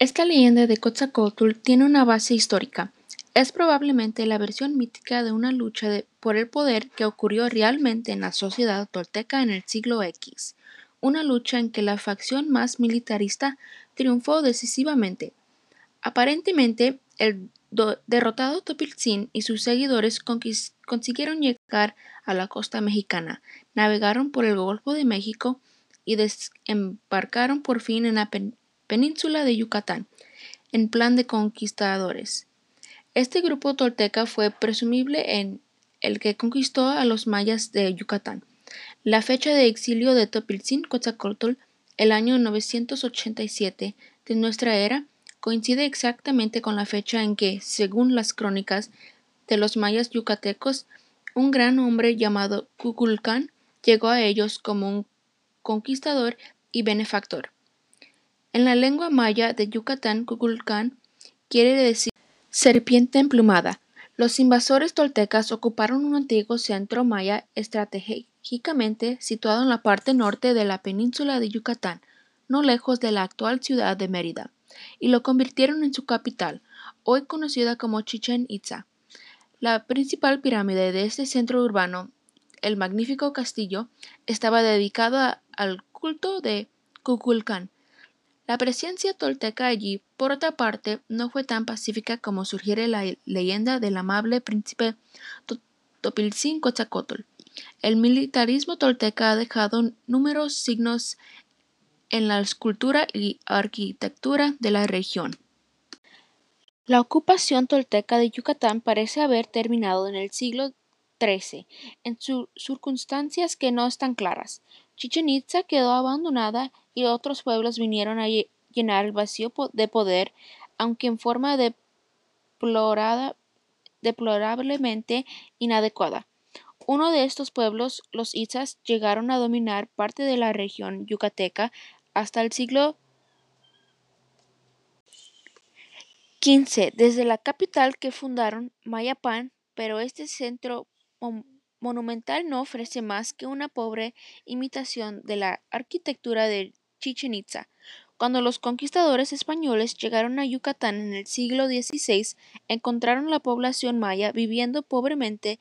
Esta leyenda de Quetzalcóatl tiene una base histórica. Es probablemente la versión mítica de una lucha por el poder que ocurrió realmente en la sociedad tolteca en el siglo X, una lucha en que la facción más militarista triunfó decisivamente. Aparentemente, el do- derrotado Topiltzin y sus seguidores consiguieron llegar a la costa mexicana, navegaron por el Golfo de México y desembarcaron por fin en la península de Yucatán, en plan de conquistadores. Este grupo tolteca fue presumible en el que conquistó a los mayas de Yucatán. La fecha de exilio de Topiltzin Quetzalcóatl, el año 987 de nuestra era, coincide exactamente con la fecha en que, según las crónicas de los mayas yucatecos, un gran hombre llamado Kukulcán llegó a ellos como un conquistador y benefactor. En la lengua maya de Yucatán, Kukulcán quiere decir serpiente emplumada. Los invasores toltecas ocuparon un antiguo centro maya estratégicamente situado en la parte norte de la península de Yucatán, no lejos de la actual ciudad de Mérida, y lo convirtieron en su capital, hoy conocida como Chichen Itza. La principal pirámide de este centro urbano, el magnífico castillo, estaba dedicado al culto de Kukulcán. La presencia tolteca allí, por otra parte, no fue tan pacífica como sugiere la leyenda del amable príncipe To- Topiltzin Quetzalcóatl. El militarismo tolteca ha dejado numerosos signos en la escultura y arquitectura de la región. La ocupación tolteca de Yucatán parece haber terminado en el siglo XIII, en circunstancias que no están claras. Chichen Itza quedó abandonada y otros pueblos vinieron a lle- llenar el vacío de poder, aunque en forma deplorada- deplorablemente inadecuada. Uno de estos pueblos, los Itzas, llegaron a dominar parte de la región yucateca hasta el siglo XV, desde la capital que fundaron, Mayapán, pero este centro mon- monumental no ofrece más que una pobre imitación de la arquitectura de Chichen Itza. Cuando los conquistadores españoles llegaron a Yucatán en el siglo XVI, encontraron la población maya viviendo pobremente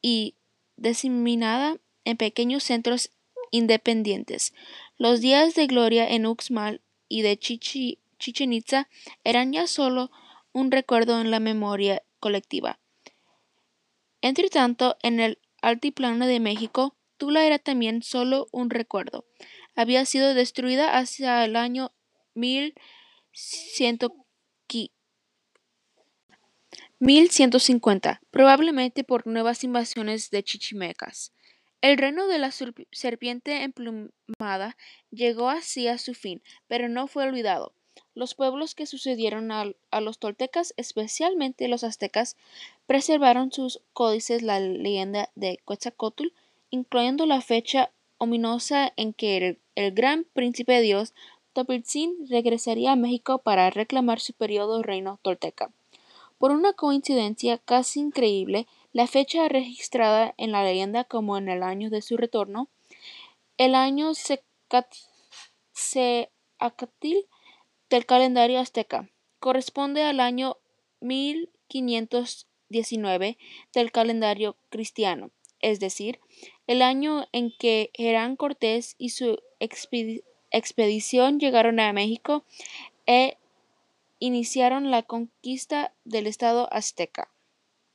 y diseminada en pequeños centros independientes. Los días de gloria en Uxmal y de Chichi- Chichen Itza eran ya solo un recuerdo en la memoria colectiva. Entretanto, en el altiplano de México, Tula era también solo un recuerdo. Había sido destruida hacia el año 1100 qui- 1150, probablemente por nuevas invasiones de chichimecas. El reino de la serp- serpiente emplumada llegó así a su fin, pero no fue olvidado. Los pueblos que sucedieron a, los toltecas, especialmente los aztecas, preservaron sus códices la leyenda de Quetzalcóatl, incluyendo la fecha ominosa en que el, gran príncipe dios Topiltzin regresaría a México para reclamar su periodo reino tolteca. Por una coincidencia casi increíble, la fecha registrada en la leyenda como en el año de su retorno, el año Secat- Seacatil del calendario azteca, corresponde al año 1519 del calendario cristiano, es decir, el año en que Hernán Cortés y su expedi- expedición llegaron a México e iniciaron la conquista del estado azteca.